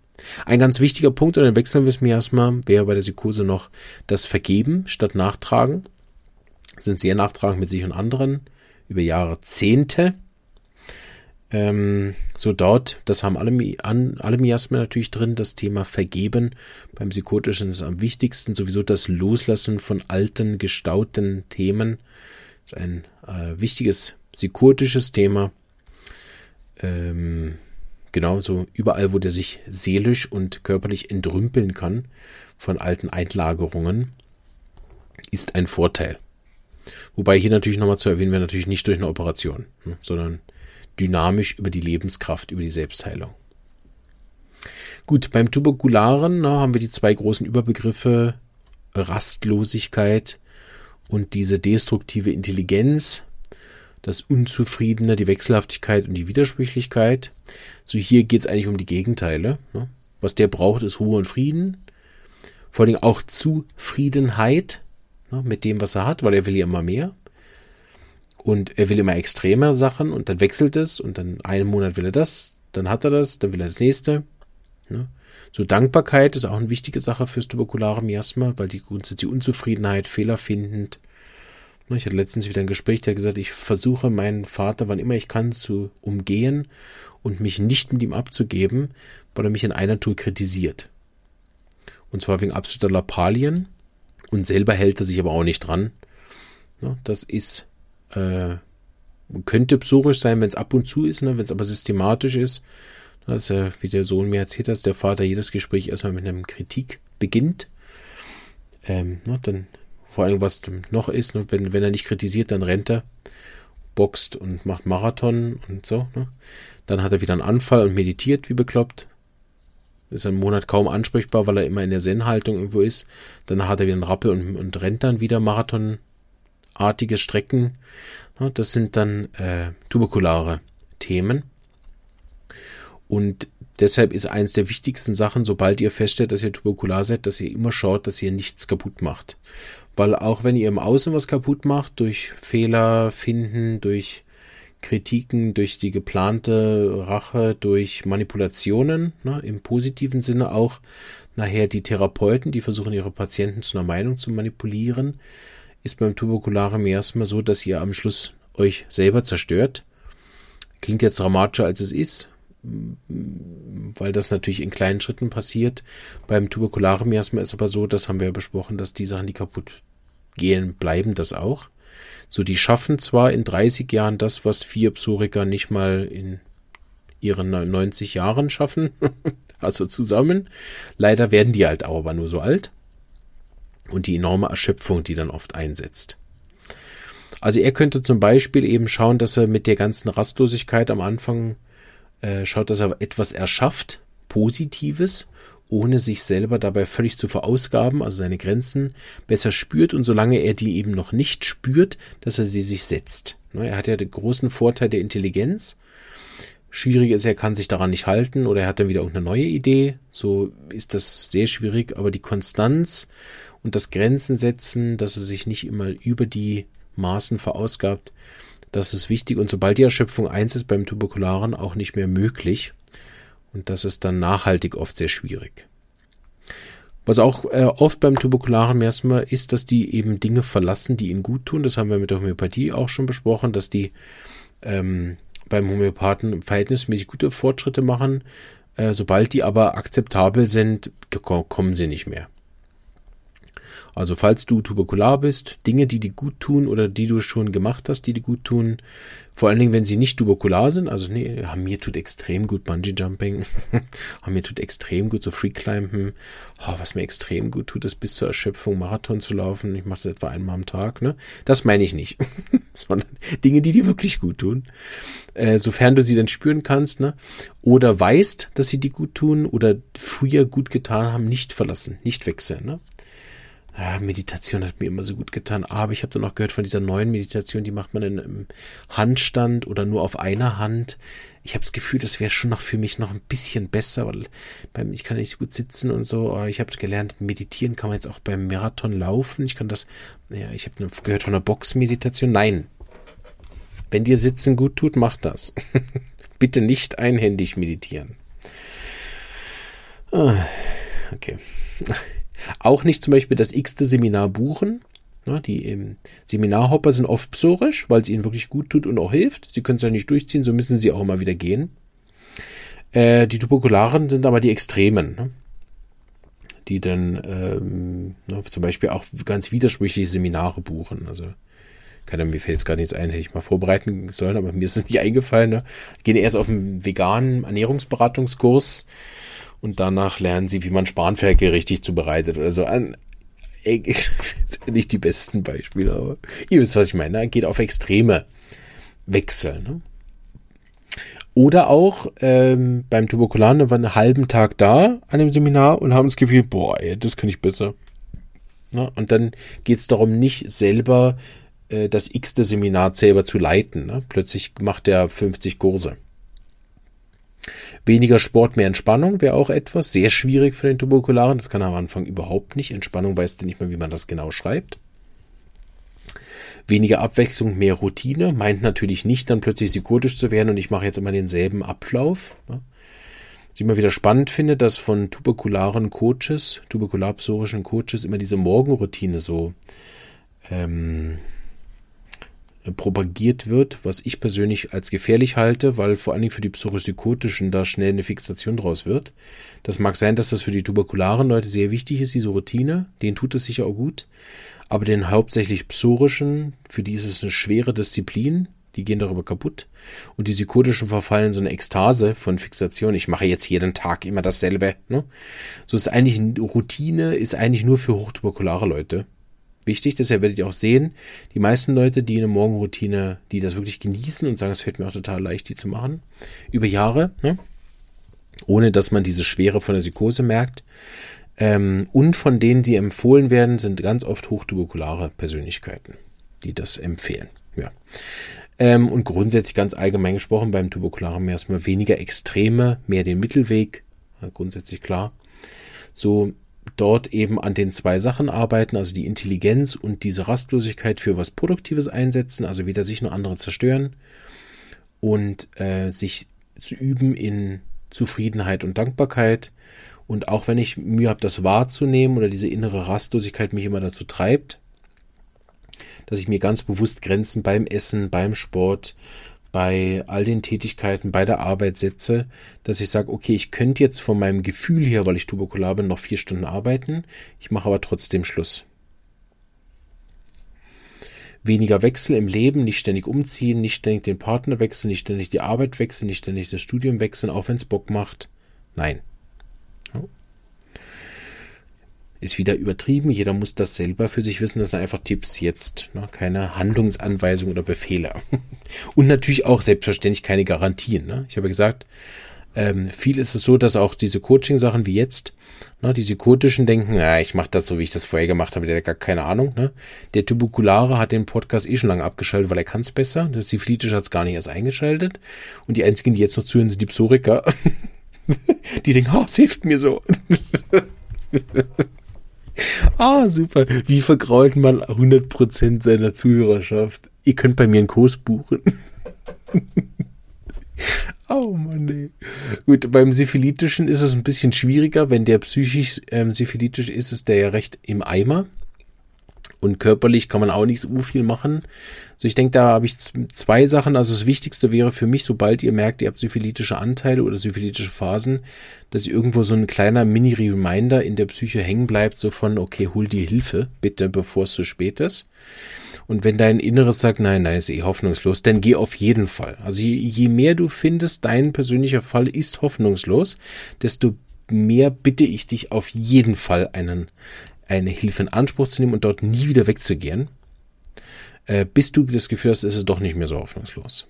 Ein ganz wichtiger Punkt, und dann wechseln wir es mir erstmal, wäre bei der Psychose noch das Vergeben statt Nachtragen. Sind sehr nachtragend mit sich und anderen über Jahrzehnte. Ähm, so dort, das haben alle, an, alle Miasmen natürlich drin, das Thema Vergeben. Beim Psychotischen ist am wichtigsten sowieso das Loslassen von alten, gestauten Themen. Das ist ein äh, wichtiges psychotisches Thema. Ähm, genauso überall, wo der sich seelisch und körperlich entrümpeln kann von alten Einlagerungen, ist ein Vorteil. Wobei hier natürlich nochmal zu erwähnen wäre, natürlich nicht durch eine Operation, ne, sondern dynamisch über die Lebenskraft, über die Selbstheilung. Gut, beim Tuberkularen na, haben wir die zwei großen Überbegriffe Rastlosigkeit und diese destruktive Intelligenz, das Unzufriedene, die Wechselhaftigkeit und die Widersprüchlichkeit. So hier geht es eigentlich um die Gegenteile. Ne? Was der braucht, ist Ruhe und Frieden. Vor allem auch Zufriedenheit ne, mit dem, was er hat, weil er will ja immer mehr. Und er will immer extremer Sachen und dann wechselt es und dann einen Monat will er das, dann hat er das, dann will er das nächste. Ne? So Dankbarkeit ist auch eine wichtige Sache fürs tuberkulare Miasma, weil die grundsätzliche Unzufriedenheit, Fehler findend. Ne, ich hatte letztens wieder ein Gespräch, der hat gesagt, ich versuche meinen Vater, wann immer ich kann, zu umgehen und mich nicht mit ihm abzugeben, weil er mich in einer Tour kritisiert. Und zwar wegen absoluter Lappalien. Und selber hält er sich aber auch nicht dran. Ne, das ist, äh, könnte psorisch sein, wenn es ab und zu ist, ne, wenn es aber systematisch ist er, wie der Sohn mir erzählt hat, der Vater jedes Gespräch erstmal mit einem Kritik beginnt. Ähm, ne, dann vor allem, was noch ist, ne, wenn, wenn er nicht kritisiert, dann rennt er, boxt und macht Marathon und so. Ne. Dann hat er wieder einen Anfall und meditiert wie bekloppt. Ist einen Monat kaum ansprechbar, weil er immer in der Zen-Haltung irgendwo ist. Dann hat er wieder einen Rappel und, und rennt dann wieder Marathonartige Strecken. Ne, das sind dann äh, tuberkulare Themen. Und deshalb ist eines der wichtigsten Sachen, sobald ihr feststellt, dass ihr tuberkular seid, dass ihr immer schaut, dass ihr nichts kaputt macht. Weil auch wenn ihr im Außen was kaputt macht, durch Fehler finden, durch Kritiken, durch die geplante Rache, durch Manipulationen, ne, im positiven Sinne auch nachher die Therapeuten, die versuchen, ihre Patienten zu einer Meinung zu manipulieren, ist beim tuberkularen Miasma so, dass ihr am Schluss euch selber zerstört. Klingt jetzt dramatischer, als es ist, weil das natürlich in kleinen Schritten passiert. Beim tuberkularen Miasma ist aber so, das haben wir ja besprochen, dass die Sachen, die kaputt gehen, bleiben das auch. So, die schaffen zwar in 30 Jahren das, was vier Psoriker nicht mal in ihren 90 Jahren schaffen, (laughs) also zusammen. Leider werden die halt auch aber nur so alt. Und die enorme Erschöpfung, die dann oft einsetzt. Also er könnte zum Beispiel eben schauen, dass er mit der ganzen Rastlosigkeit am Anfang äh, schaut, dass er etwas erschafft, Positives, ohne sich selber dabei völlig zu verausgaben, also seine Grenzen besser spürt und solange er die eben noch nicht spürt, dass er sie sich setzt. Ne, er hat ja den großen Vorteil der Intelligenz. Schwierig ist, er kann sich daran nicht halten oder er hat dann wieder irgendeine neue Idee. So ist das sehr schwierig, aber die Konstanz und das Grenzen setzen, dass er sich nicht immer über die Maßen verausgabt, das ist wichtig und sobald die Erschöpfung eins ist beim Tuberkularen auch nicht mehr möglich. Und das ist dann nachhaltig oft sehr schwierig. Was auch äh, oft beim tuberkularen Miasma ist, dass die eben Dinge verlassen, die ihnen gut tun. Das haben wir mit der Homöopathie auch schon besprochen, dass die ähm, beim Homöopathen verhältnismäßig gute Fortschritte machen. Äh, sobald die aber akzeptabel sind, kommen sie nicht mehr. Also falls du tuberkular bist, Dinge, die dir gut tun oder die du schon gemacht hast, die dir gut tun, vor allen Dingen, wenn sie nicht tuberkular sind, also nee, ja, mir tut extrem gut Bungee Jumping, (laughs) mir tut extrem gut so Free Climben, oh, was mir extrem gut tut, ist bis zur Erschöpfung Marathon zu laufen. Ich mache das etwa einmal am Tag, ne? Das meine ich nicht, (laughs) sondern Dinge, die dir wirklich gut tun, äh, sofern du sie dann spüren kannst, ne? Oder weißt, dass sie dir gut tun oder früher gut getan haben, nicht verlassen, nicht wechseln, ne? Ja, Meditation hat mir immer so gut getan. Aber ich habe dann auch gehört von dieser neuen Meditation, die macht man in einem Handstand oder nur auf einer Hand. Ich habe das Gefühl, das wäre schon noch für mich noch ein bisschen besser, weil beim, ich kann nicht so gut sitzen und so. Ich habe gelernt, meditieren kann man jetzt auch beim Marathon laufen. Ich kann das, ja, ich habe gehört von der Boxmeditation. Nein. Wenn dir Sitzen gut tut, mach das. (laughs) Bitte nicht einhändig meditieren. Ah, okay. Auch nicht zum Beispiel das x-te Seminar buchen. Ja, die ähm, Seminarhopper sind oft psorisch, weil es ihnen wirklich gut tut und auch hilft. Sie können es ja nicht durchziehen, so müssen sie auch immer wieder gehen. Äh, die Tuberkularen sind aber die Extremen, ne? die dann ähm, ne, zum Beispiel auch ganz widersprüchliche Seminare buchen. Also keine, mir fällt es gar nichts ein, hätte ich mal vorbereiten sollen, aber mir ist es nicht eingefallen. Ne? Gehen erst auf einen veganen Ernährungsberatungskurs und danach lernen sie, wie man Spanferkel richtig zubereitet oder so. An, sind (laughs) nicht die besten Beispiele, aber ihr wisst, was ich meine. Geht auf extreme Wechsel. Ne? Oder auch ähm, beim Tuberkularen, da waren einen halben Tag da an dem Seminar und haben das Gefühl, boah, ey, das kann ich besser. Ja, und dann geht es darum, nicht selber äh, das x-te Seminar selber zu leiten. Ne? Plötzlich macht er 50 Kurse. Weniger Sport, mehr Entspannung wäre auch etwas. Sehr schwierig für den Tuberkularen. Das kann er am Anfang überhaupt nicht. Entspannung weiß er nicht mehr, wie man das genau schreibt. Weniger Abwechslung, mehr Routine. Meint natürlich nicht, dann plötzlich psychotisch zu werden und ich mache jetzt immer denselben Ablauf. Ne? Was ich immer wieder spannend finde, dass von tuberkularen Coaches, tuberkularpsorischen Coaches immer diese Morgenroutine so ähm, propagiert wird, was ich persönlich als gefährlich halte, weil vor allen Dingen für die Psychosykotischen da schnell eine Fixation draus wird. Das mag sein, dass das für die tuberkularen Leute sehr wichtig ist, diese Routine. Denen tut es sicher auch gut. Aber den hauptsächlich psorischen, für die ist es eine schwere Disziplin. Die gehen darüber kaputt. Und die psychotischen verfallen so eine Ekstase von Fixation. Ich mache jetzt jeden Tag immer dasselbe. Ne? So ist eigentlich Routine, ist eigentlich nur für hochtuberkulare Leute wichtig. Deshalb werdet ihr auch sehen, die meisten Leute, die eine Morgenroutine, die das wirklich genießen und sagen, es fällt mir auch total leicht, die zu machen, über Jahre, ne? ohne dass man diese Schwere von der Psychose merkt. Ähm, und von denen, die empfohlen werden, sind ganz oft hochtuberkulare Persönlichkeiten, die das empfehlen. Ja. Ähm, und grundsätzlich ganz allgemein gesprochen, beim Tuberkularen erstmal weniger Extreme, mehr den Mittelweg, grundsätzlich klar. So dort eben an den zwei Sachen arbeiten, also die Intelligenz und diese Rastlosigkeit für was Produktives einsetzen, also weder sich noch andere zerstören und äh, sich zu üben in Zufriedenheit und Dankbarkeit. Und auch wenn ich Mühe habe, das wahrzunehmen oder diese innere Rastlosigkeit mich immer dazu treibt, dass ich mir ganz bewusst Grenzen beim Essen, beim Sport, bei all den Tätigkeiten, bei der Arbeit setze, dass ich sage, okay, ich könnte jetzt von meinem Gefühl her, weil ich tuberkular bin, noch vier Stunden arbeiten, ich mache aber trotzdem Schluss. Weniger Wechsel im Leben, nicht ständig umziehen, nicht ständig den Partner wechseln, nicht ständig die Arbeit wechseln, nicht ständig das Studium wechseln, auch wenn es Bock macht. Nein. Ist wieder übertrieben. Jeder muss das selber für sich wissen. Das sind einfach Tipps jetzt, ne? keine Handlungsanweisungen oder Befehle. (laughs) Und natürlich auch selbstverständlich keine Garantien. Ne? Ich habe gesagt, ähm, viel ist es so, dass auch diese Coaching-Sachen wie jetzt, ne, die Psychotischen denken, ja, ich mache das so, wie ich das vorher gemacht habe, der hat gar keine Ahnung. Ne? Der Tuberkulare hat den Podcast eh schon lange abgeschaltet, weil er kann es besser. Der Syphilitische hat es gar nicht erst eingeschaltet. Und die einzigen, die jetzt noch zuhören, sind die Psoriker. (laughs) die denken, oh, es hilft mir so. (laughs) (laughs) Ah, super. Wie vergrault man 100% seiner Zuhörerschaft? Ihr könnt bei mir einen Kurs buchen. (laughs) oh Mann, ey. Gut, beim Syphilitischen ist es ein bisschen schwieriger. Wenn der psychisch ähm, syphilitisch ist, ist der ja recht im Eimer. Und körperlich kann man auch nicht so viel machen. Also ich denke, da habe ich zwei Sachen. Also das Wichtigste wäre für mich, sobald ihr merkt, ihr habt syphilitische Anteile oder syphilitische Phasen, dass irgendwo so ein kleiner Mini-Reminder in der Psyche hängen bleibt, so von, okay, hol dir Hilfe, bitte, bevor es zu spät ist. Und wenn dein Inneres sagt, nein, nein, ist eh hoffnungslos, dann geh auf jeden Fall. Also je, je mehr du findest, dein persönlicher Fall ist hoffnungslos, desto mehr bitte ich dich auf jeden Fall einen eine Hilfe in Anspruch zu nehmen und dort nie wieder wegzugehen, äh, bis du das Gefühl hast, es ist doch nicht mehr so hoffnungslos.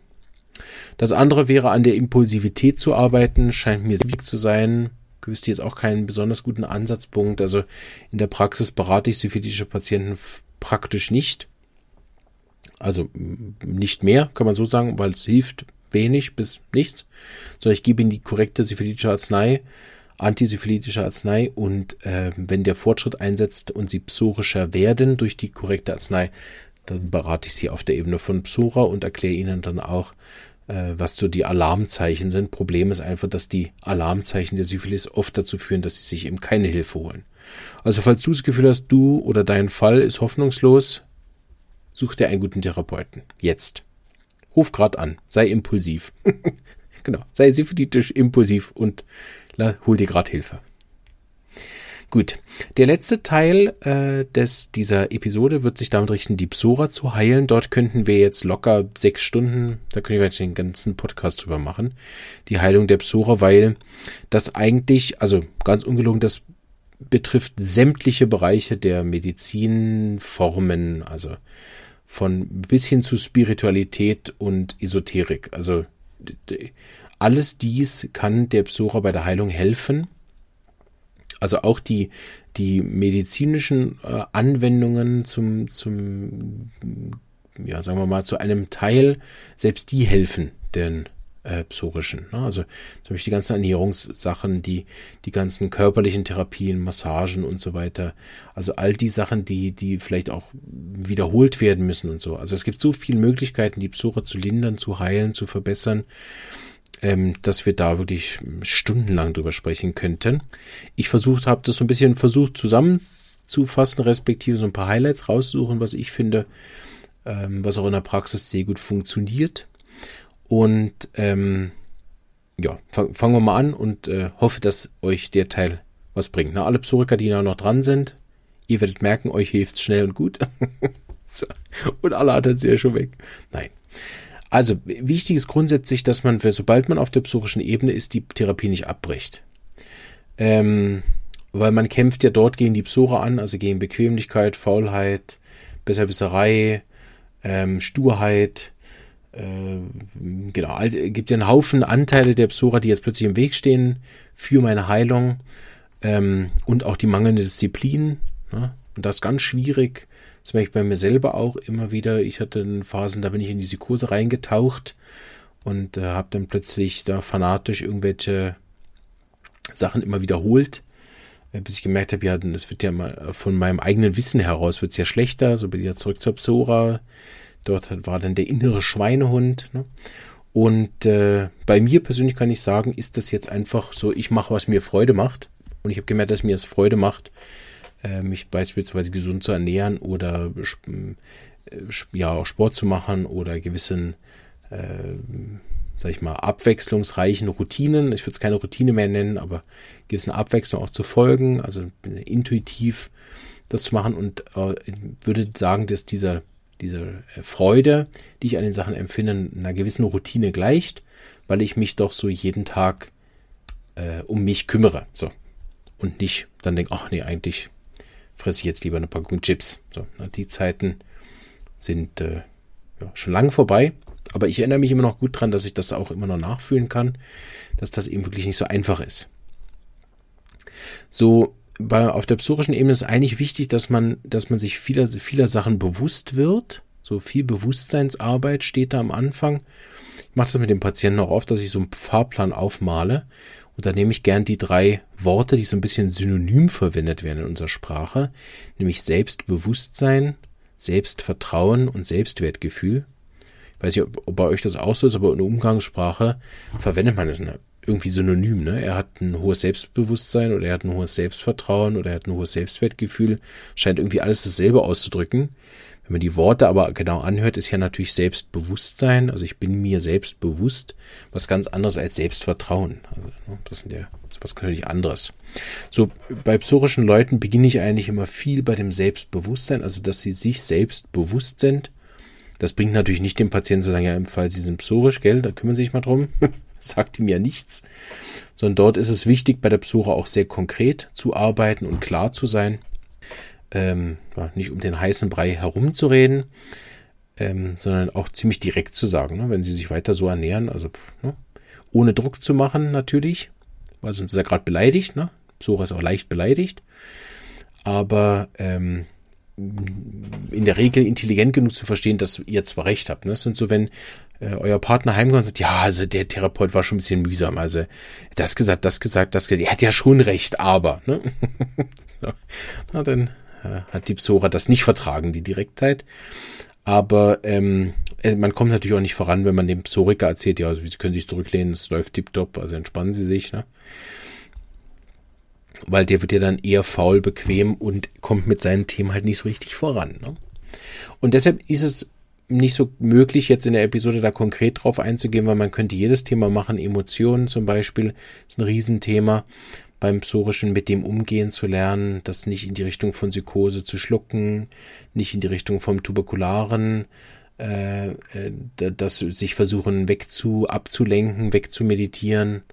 Das andere wäre, an der Impulsivität zu arbeiten, scheint mir wichtig zu sein. Ich wüsste jetzt auch keinen besonders guten Ansatzpunkt. Also in der Praxis berate ich syphilitische Patienten praktisch nicht. Also nicht mehr, kann man so sagen, weil es hilft wenig bis nichts, sondern ich gebe ihnen die korrekte syphilitische Arznei antisyphilitische Arznei und äh, wenn der Fortschritt einsetzt und sie psorischer werden durch die korrekte Arznei, dann berate ich sie auf der Ebene von Psora und erkläre ihnen dann auch, äh, was so die Alarmzeichen sind. Problem ist einfach, dass die Alarmzeichen der Syphilis oft dazu führen, dass sie sich eben keine Hilfe holen. Also falls du das Gefühl hast, du oder dein Fall ist hoffnungslos, such dir einen guten Therapeuten. Jetzt. Ruf grad an. Sei impulsiv. (laughs) genau. Sei syphilitisch, impulsiv und hol dir gerade Hilfe. Gut, der letzte Teil äh, des, dieser Episode wird sich damit richten, die Psora zu heilen. Dort könnten wir jetzt locker sechs Stunden, da können wir den ganzen Podcast drüber machen, die Heilung der Psora, weil das eigentlich, also ganz ungelogen, das betrifft sämtliche Bereiche der Medizinformen, also von bis hin zu Spiritualität und Esoterik. Also alles dies kann der Psora bei der Heilung helfen. Also auch die, die medizinischen äh, Anwendungen zum, zum, ja, sagen wir mal, zu einem Teil, selbst die helfen den äh, psorischen. Ne? Also zum Beispiel die ganzen Ernährungssachen, die, die ganzen körperlichen Therapien, Massagen und so weiter. Also all die Sachen, die, die vielleicht auch wiederholt werden müssen und so. Also es gibt so viele Möglichkeiten, die Psora zu lindern, zu heilen, zu verbessern ähm, dass wir da wirklich stundenlang drüber sprechen könnten. Ich versucht habe, das so ein bisschen versucht zusammenzufassen, respektive so ein paar Highlights raussuchen, was ich finde, ähm, was auch in der Praxis sehr gut funktioniert. Und ähm, ja, fang, fangen wir mal an und äh, hoffe, dass euch der Teil was bringt. Na, alle Psoriker, die noch dran sind, ihr werdet merken, euch hilft's schnell und gut. (laughs) so. Und alle anderen sind ja schon weg. Nein. Also wichtig ist grundsätzlich, dass man, sobald man auf der psychischen Ebene ist, die Therapie nicht abbricht. Ähm, weil man kämpft ja dort gegen die Psora an, also gegen Bequemlichkeit, Faulheit, Besserwisserei, ähm, Sturheit. Äh, genau, gibt ja einen Haufen Anteile der Psora, die jetzt plötzlich im Weg stehen für meine Heilung ähm, und auch die mangelnde Disziplin. Ne? Und das ist ganz schwierig das merke ich bei mir selber auch immer wieder. Ich hatte Phasen, da bin ich in die Psychose reingetaucht und äh, habe dann plötzlich da fanatisch irgendwelche Sachen immer wiederholt, äh, bis ich gemerkt habe, ja, das wird ja mal von meinem eigenen Wissen heraus wird es ja schlechter. So bin ich ja zurück zur Psora. Dort war dann der innere Schweinehund. Ne? Und äh, bei mir persönlich kann ich sagen, ist das jetzt einfach so, ich mache, was mir Freude macht. Und ich habe gemerkt, dass mir es Freude macht, äh, mich beispielsweise gesund zu ernähren oder äh, ja auch Sport zu machen oder gewissen, äh, sag ich mal, abwechslungsreichen Routinen. Ich würde es keine Routine mehr nennen, aber gewissen Abwechslung auch zu folgen, also intuitiv das zu machen und äh, würde sagen, dass dieser diese Freude, die ich an den Sachen empfinde, einer gewissen Routine gleicht, weil ich mich doch so jeden Tag äh, um mich kümmere. So. Und nicht dann denke, ach nee, eigentlich fresse ich jetzt lieber eine Packung Chips. So, na, die Zeiten sind äh, ja, schon lange vorbei. Aber ich erinnere mich immer noch gut dran, dass ich das auch immer noch nachfühlen kann, dass das eben wirklich nicht so einfach ist. So, bei, auf der psorischen Ebene ist eigentlich wichtig, dass man, dass man sich vieler, vieler Sachen bewusst wird. So viel Bewusstseinsarbeit steht da am Anfang. Ich mache das mit dem Patienten auch oft, dass ich so einen Fahrplan aufmale und da nehme ich gern die drei Worte, die so ein bisschen synonym verwendet werden in unserer Sprache, nämlich Selbstbewusstsein, Selbstvertrauen und Selbstwertgefühl. Ich weiß nicht, ob, bei euch das auch so ist, aber in der Umgangssprache verwendet man das irgendwie synonym. Ne? Er hat ein hohes Selbstbewusstsein oder er hat ein hohes Selbstvertrauen oder er hat ein hohes Selbstwertgefühl. Scheint irgendwie alles dasselbe auszudrücken. Wenn man die Worte aber genau anhört, ist ja natürlich Selbstbewusstsein. Also ich bin mir selbst bewusst, was ganz anderes als Selbstvertrauen. Also, ne, das sind ja was natürlich anderes. So, bei psorischen Leuten beginne ich eigentlich immer viel bei dem Selbstbewusstsein, also dass sie sich selbst bewusst sind. Das bringt natürlich nicht dem Patienten zu sagen, ja, im Fall sie sind psorisch, gell, da kümmern sie sich mal drum. (laughs) sagt ihm ja nichts. Sondern dort ist es wichtig, bei der Psora auch sehr konkret zu arbeiten und klar zu sein ähm, nicht um den heißen Brei herumzureden, ähm, sondern auch ziemlich direkt zu sagen, ne, wenn sie sich weiter so ernähren, also ne, ohne Druck zu machen natürlich, weil sonst ist er gerade beleidigt, ne? Psora ist auch leicht beleidigt, aber ähm, in der Regel intelligent genug zu verstehen, dass ihr zwar recht habt. Ne? Das sind so, wenn äh, euer Partner heimkommt und sagt, ja, also der Therapeut war schon ein bisschen mühsam, also das gesagt, das gesagt, das gesagt, er hat ja schon recht, aber, ne? (laughs) so. Na, dann hat die Psora das nicht vertragen, die Direktheit. Aber ähm, äh, man kommt natürlich auch nicht voran, wenn man dem Psoriker erzählt, ja, also, Sie können sich zurücklehnen, es läuft tiptop, also entspannen Sie sich. Ne? Weil der wird ja dann eher faul, bequem und kommt mit seinen Themen halt nicht so richtig voran. Ne? Und deshalb ist es nicht so möglich, jetzt in der Episode da konkret drauf einzugehen, weil man könnte jedes Thema machen. Emotionen zum Beispiel ist ein Riesenthema beim Psorischen mit dem umgehen zu lernen, das nicht in die Richtung von Psychose zu schlucken, nicht in die Richtung vom Tuberkularen, äh, äh das sich versuchen wegzu, abzulenken, wegzumeditieren.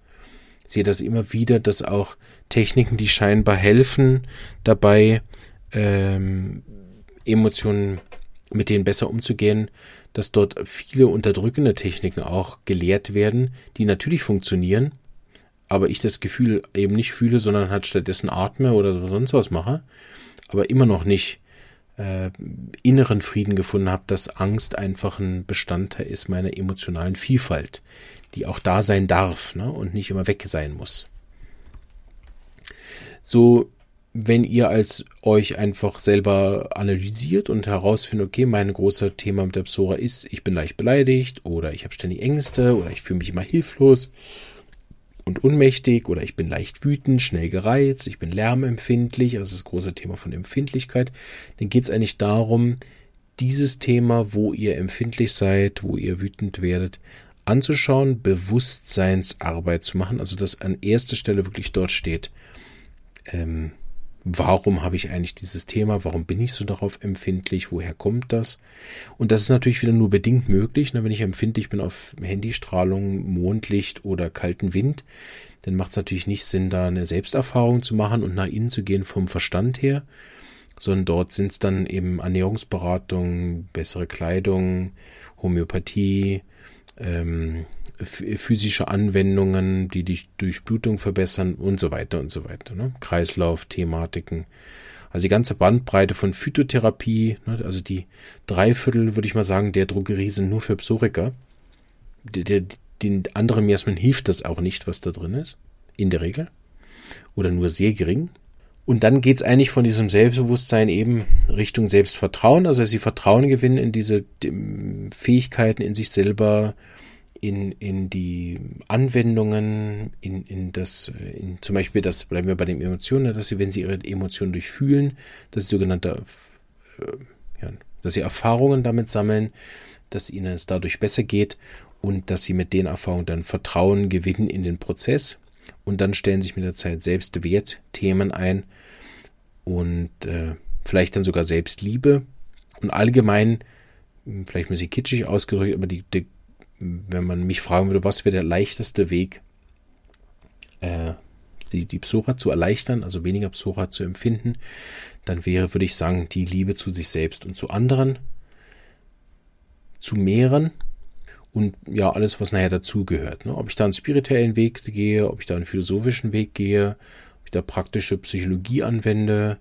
Ich sehe das immer wieder, dass auch Techniken, die scheinbar helfen, dabei ähm, Emotionen mit denen besser umzugehen, dass dort viele unterdrückende Techniken auch gelehrt werden, die natürlich funktionieren, aber ich das Gefühl eben nicht fühle, sondern halt stattdessen atme oder sonst was mache, aber immer noch nicht äh, inneren Frieden gefunden habe, dass Angst einfach ein Bestandteil ist meiner emotionalen Vielfalt, die auch da sein darf ne, und nicht immer weg sein muss. So wenn ihr als euch einfach selber analysiert und herausfindet, okay, mein großer Thema mit der Psora ist, ich bin leicht beleidigt oder ich habe ständig Ängste oder ich fühle mich immer hilflos und unmächtig oder ich bin leicht wütend, schnell gereizt, ich bin lärmempfindlich, also das große Thema von Empfindlichkeit, dann geht es eigentlich darum, dieses Thema, wo ihr empfindlich seid, wo ihr wütend werdet, anzuschauen, Bewusstseinsarbeit zu machen, also dass an erster Stelle wirklich dort steht, ähm, warum habe ich eigentlich dieses Thema, warum bin ich so darauf empfindlich, woher kommt das? Und das ist natürlich wieder nur bedingt möglich, ne? wenn ich empfindlich bin auf Handystrahlung, Mondlicht oder kalten Wind, dann macht es natürlich nicht Sinn, da eine Selbsterfahrung zu machen und nach innen zu gehen vom Verstand her, sondern dort sind es dann eben Ernährungsberatung, bessere Kleidung, Homöopathie, ähm, physische Anwendungen, die die Durchblutung verbessern und so weiter und so weiter. Ne? Kreislauf, Thematiken. Also die ganze Bandbreite von Phytotherapie, ne? also die Dreiviertel, würde ich mal sagen, der Drogerie sind nur für Psoriker. Den anderen Miasmen hilft das auch nicht, was da drin ist. In der Regel. Oder nur sehr gering. Und dann geht es eigentlich von diesem Selbstbewusstsein eben Richtung Selbstvertrauen. Also sie Vertrauen gewinnen in diese Fähigkeiten in sich selber, in, in die Anwendungen, in, in das, in zum Beispiel das, bleiben wir bei den Emotionen, dass sie, wenn sie ihre Emotionen durchfühlen, dass sie sogenannte, äh, ja, dass sie Erfahrungen damit sammeln, dass ihnen es dadurch besser geht und dass sie mit den Erfahrungen dann Vertrauen gewinnen in den Prozess und dann stellen sich mit der Zeit Selbstwertthemen ein und äh, vielleicht dann sogar Selbstliebe und allgemein, vielleicht ein bisschen kitschig ausgedrückt, aber die, die wenn man mich fragen würde, was wäre der leichteste Weg, äh, die, die Psora zu erleichtern, also weniger Psora zu empfinden, dann wäre, würde ich sagen, die Liebe zu sich selbst und zu anderen zu mehren und ja, alles, was nachher dazugehört. Ne? Ob ich da einen spirituellen Weg gehe, ob ich da einen philosophischen Weg gehe, da praktische Psychologie anwende.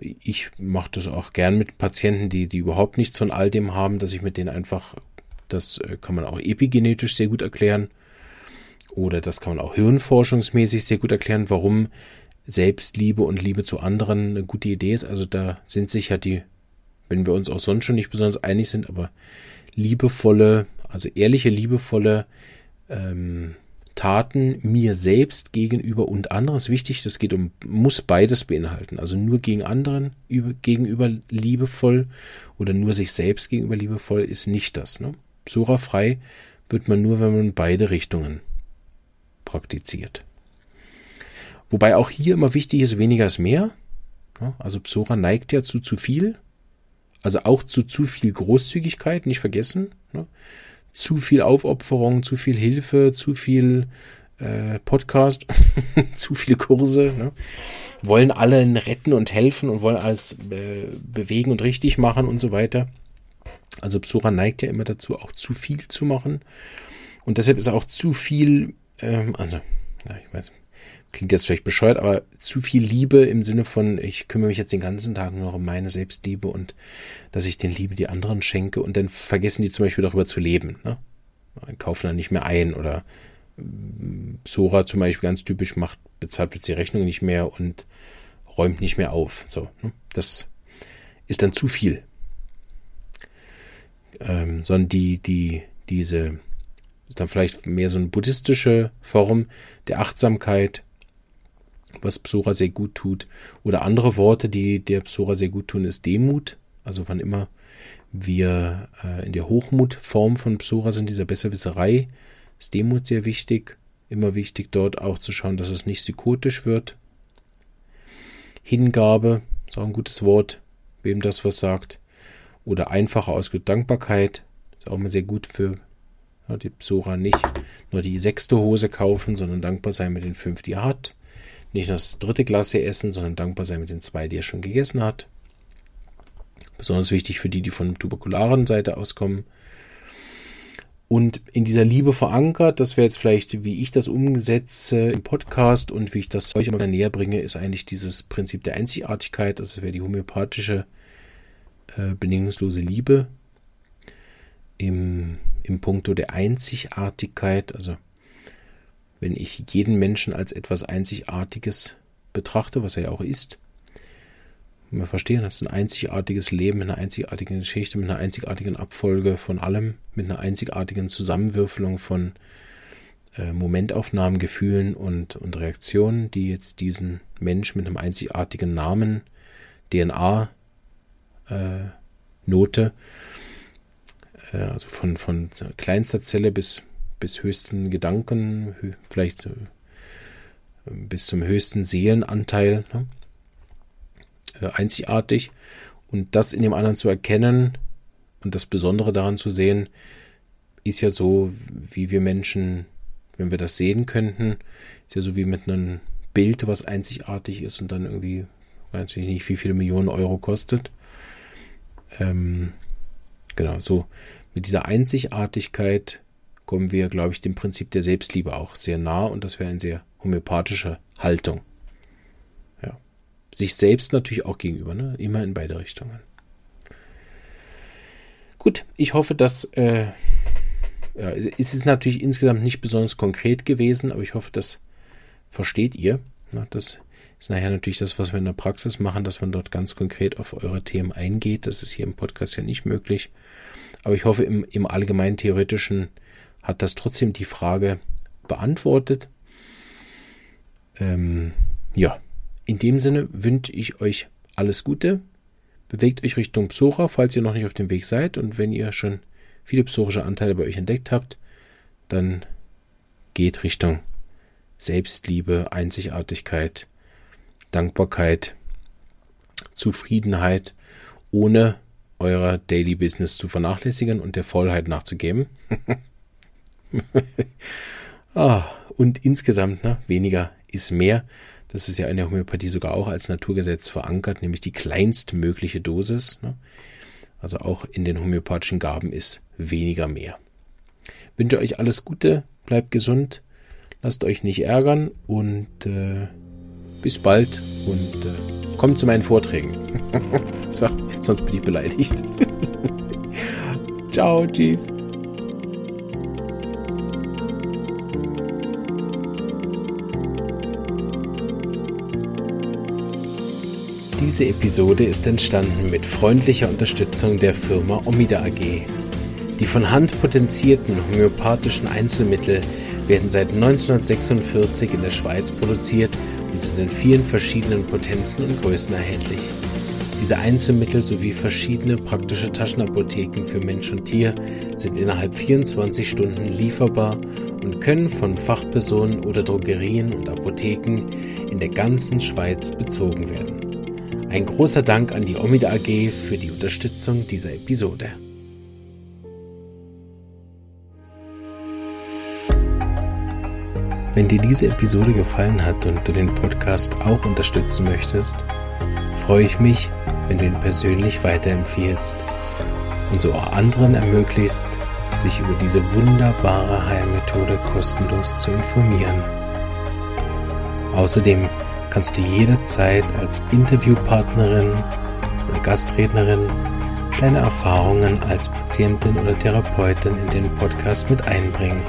Ich mache das auch gern mit Patienten, die, die überhaupt nichts von all dem haben, dass ich mit denen einfach das äh, kann man auch epigenetisch sehr gut erklären. Oder das kann man auch hirnforschungsmäßig sehr gut erklären, warum Selbstliebe und Liebe zu anderen eine gute Idee ist. Also da sind sich ja die, wenn wir uns auch sonst schon nicht besonders einig sind, aber liebevolle, also ehrliche, liebevolle ähm, Taten mir selbst gegenüber und anderen ist wichtig. Das geht um, muss beides beinhalten. Also nur gegen anderen über, gegenüber liebevoll oder nur sich selbst gegenüber liebevoll ist nicht das. Ne? Psora-frei wird man nur, wenn man beide Richtungen praktiziert. Wobei auch hier immer wichtig ist, weniger ist mehr. Also Psora neigt ja zu zu viel. Also auch zu zu viel Großzügigkeit, nicht vergessen. Zu viel Aufopferung, zu viel Hilfe, zu viel äh, Podcast, (laughs) zu viele Kurse. Ne? Wollen alle retten und helfen und wollen alles äh, bewegen und richtig machen und so weiter. Also Psora neigt ja immer dazu, auch zu viel zu machen. Und deshalb ist auch zu viel, ähm, also, ja, ich weiß, klingt jetzt vielleicht bescheuert, aber zu viel Liebe im Sinne von, ich kümmere mich jetzt den ganzen Tag nur noch um meine Selbstliebe und dass ich den Liebe die anderen schenke und dann vergessen die zum Beispiel darüber zu leben. Ne? Kaufen dann nicht mehr ein oder Psora zum Beispiel ganz typisch macht, bezahlt plötzlich die Rechnung nicht mehr und räumt nicht mehr auf. So, ne? das ist dann zu viel ähm, sondern die, die, diese, ist dann vielleicht mehr so eine buddhistische Form der Achtsamkeit, was Psora sehr gut tut. Oder andere Worte, die der Psora sehr gut tun, ist Demut. Also wann immer wir äh, in der Hochmutform von Psora sind, dieser Besserwisserei, ist Demut sehr wichtig. Immer wichtig, dort auch zu schauen, dass es nicht psychotisch wird. Hingabe, ist auch ein gutes Wort, wem das was sagt. Oder einfacher ausgedrückt Dankbarkeit. Ist auch immer sehr gut für die Psora nicht nur die sechste Hose kaufen, sondern dankbar sein mit den fünf, die er hat. Nicht nur das dritte Glas essen, sondern dankbar sein mit den zwei, die er schon gegessen hat. Besonders wichtig für die, die von tuberkularen Seite auskommen. Und in dieser Liebe verankert, das wäre jetzt vielleicht, wie ich das umsetze im Podcast und wie ich das euch immer näher bringe, ist eigentlich dieses Prinzip der Einzigartigkeit. Das wäre die homöopathische äh, bedingungslose Liebe im, im Punkto der Einzigartigkeit. Also wenn ich jeden Menschen als etwas Einzigartiges betrachte, was er ja auch ist, wir verstehen, das ist ein einzigartiges Leben mit einer einzigartigen Geschichte, mit einer einzigartigen Abfolge von allem, mit einer einzigartigen Zusammenwürfelung von äh, Momentaufnahmen, Gefühlen und, und Reaktionen, die jetzt diesen Mensch mit einem einzigartigen Namen, DNA, äh, Note, äh, also von, von kleinster Zelle bis, bis höchsten Gedanken, vielleicht äh, bis zum höchsten Seelenanteil, ne? Äh, einzigartig. Und das in dem anderen zu erkennen und das Besondere daran zu sehen, ist ja so, wie wir Menschen, wenn wir das sehen könnten, ist ja so wie mit einem Bild, was einzigartig ist und dann irgendwie, weiß ich nicht, wie viele Millionen Euro kostet. Ähm, genau, so mit dieser Einzigartigkeit kommen wir, glaube ich, dem Prinzip der Selbstliebe auch sehr nah und das wäre eine sehr homöopathische Haltung sich selbst natürlich auch gegenüber, ne? immer in beide Richtungen. Gut, ich hoffe, dass äh, ja, es ist natürlich insgesamt nicht besonders konkret gewesen, aber ich hoffe, das versteht ihr. Ne? Das ist nachher natürlich das, was wir in der Praxis machen, dass man dort ganz konkret auf eure Themen eingeht. Das ist hier im Podcast ja nicht möglich. Aber ich hoffe, im, im allgemein theoretischen hat das trotzdem die Frage beantwortet. Ähm, ja, in dem Sinne wünsche ich euch alles Gute. Bewegt euch Richtung Psora, falls ihr noch nicht auf dem Weg seid. Und wenn ihr schon viele psorische Anteile bei euch entdeckt habt, dann geht Richtung Selbstliebe, Einzigartigkeit, Dankbarkeit, Zufriedenheit, ohne euer Daily Business zu vernachlässigen und der Vollheit nachzugeben. (laughs) (laughs) ah, und insgesamt ne, weniger ist mehr. Das ist ja in der Homöopathie sogar auch als Naturgesetz verankert, nämlich die kleinstmögliche Dosis. Ne? Also auch in den homöopathischen Gaben ist weniger mehr. Ich wünsche euch alles Gute, bleibt gesund, lasst euch nicht ärgern und äh, bis bald und äh, kommt zu meinen Vorträgen. (laughs) so, sonst bin ich beleidigt. (laughs) Ciao, tschüss. Diese Episode ist entstanden mit freundlicher Unterstützung der Firma Omida AG. Die von Hand potenzierten homöopathischen Einzelmittel werden seit 1946 in der Schweiz produziert und sind in vielen verschiedenen Potenzen und Größen erhältlich. Diese Einzelmittel sowie verschiedene praktische Taschenapotheken für Mensch und Tier sind innerhalb 24 Stunden lieferbar und können von Fachpersonen oder Drogerien und Apotheken in der ganzen Schweiz bezogen werden. Ein großer Dank an die Omida AG für die Unterstützung dieser Episode. Wenn dir diese Episode gefallen hat und du den Podcast auch unterstützen möchtest, freue ich mich, wenn du ihn persönlich weiterempfiehlst und so auch anderen ermöglicht, sich über diese wunderbare Heilmethode kostenlos zu informieren. Außerdem kannst du jederzeit als Interviewpartnerin oder Gastrednerin deine Erfahrungen als Patientin oder Therapeutin in den Podcast mit einbringen.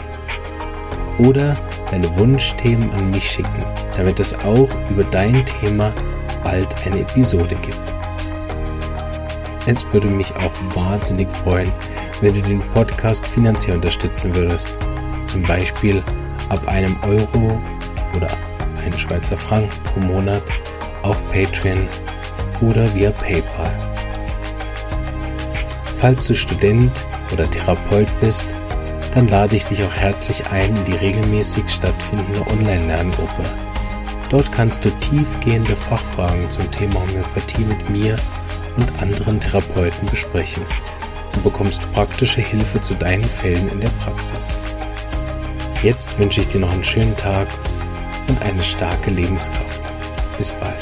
Oder deine Wunschthemen an mich schicken, damit es auch über dein Thema bald eine Episode gibt. Es würde mich auch wahnsinnig freuen, wenn du den Podcast finanziell unterstützen würdest. Zum Beispiel ab einem Euro oder einen Schweizer Franken pro Monat auf Patreon oder via PayPal. Falls du Student oder Therapeut bist, dann lade ich dich auch herzlich ein in die regelmäßig stattfindende Online-Lerngruppe. Dort kannst du tiefgehende Fachfragen zum Thema Homöopathie mit mir und anderen Therapeuten besprechen und bekommst praktische Hilfe zu deinen Fällen in der Praxis. Jetzt wünsche ich dir noch einen schönen Tag und eine starke Lebenskraft. Bis bald.